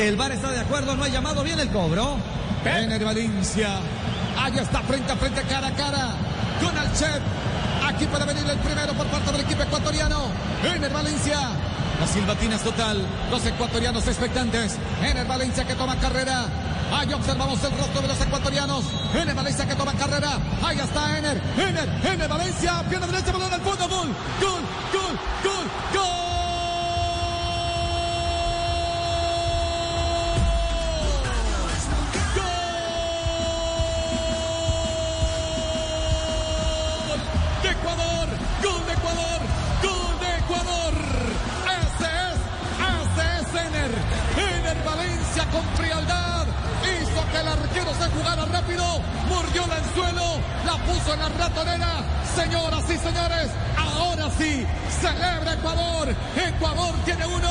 El VAR está de acuerdo, no ha llamado bien el cobro. Ener Valencia. Ahí está frente a frente, cara a cara. Con Alchev. Aquí puede venir el primero por parte del equipo ecuatoriano. Ener Valencia. La silbatina es total. Los ecuatorianos expectantes. Ener Valencia que toma carrera. Ahí observamos el rostro de los ecuatorianos. Ener Valencia que toma carrera. Ahí está Ener. Ener. Ener Valencia. Pierna derecha, balón al. Gol. Gol. Rápido. Mordió el anzuelo. La puso en la ratonera. Señoras y señores, ahora sí, celebra Ecuador. Ecuador tiene uno,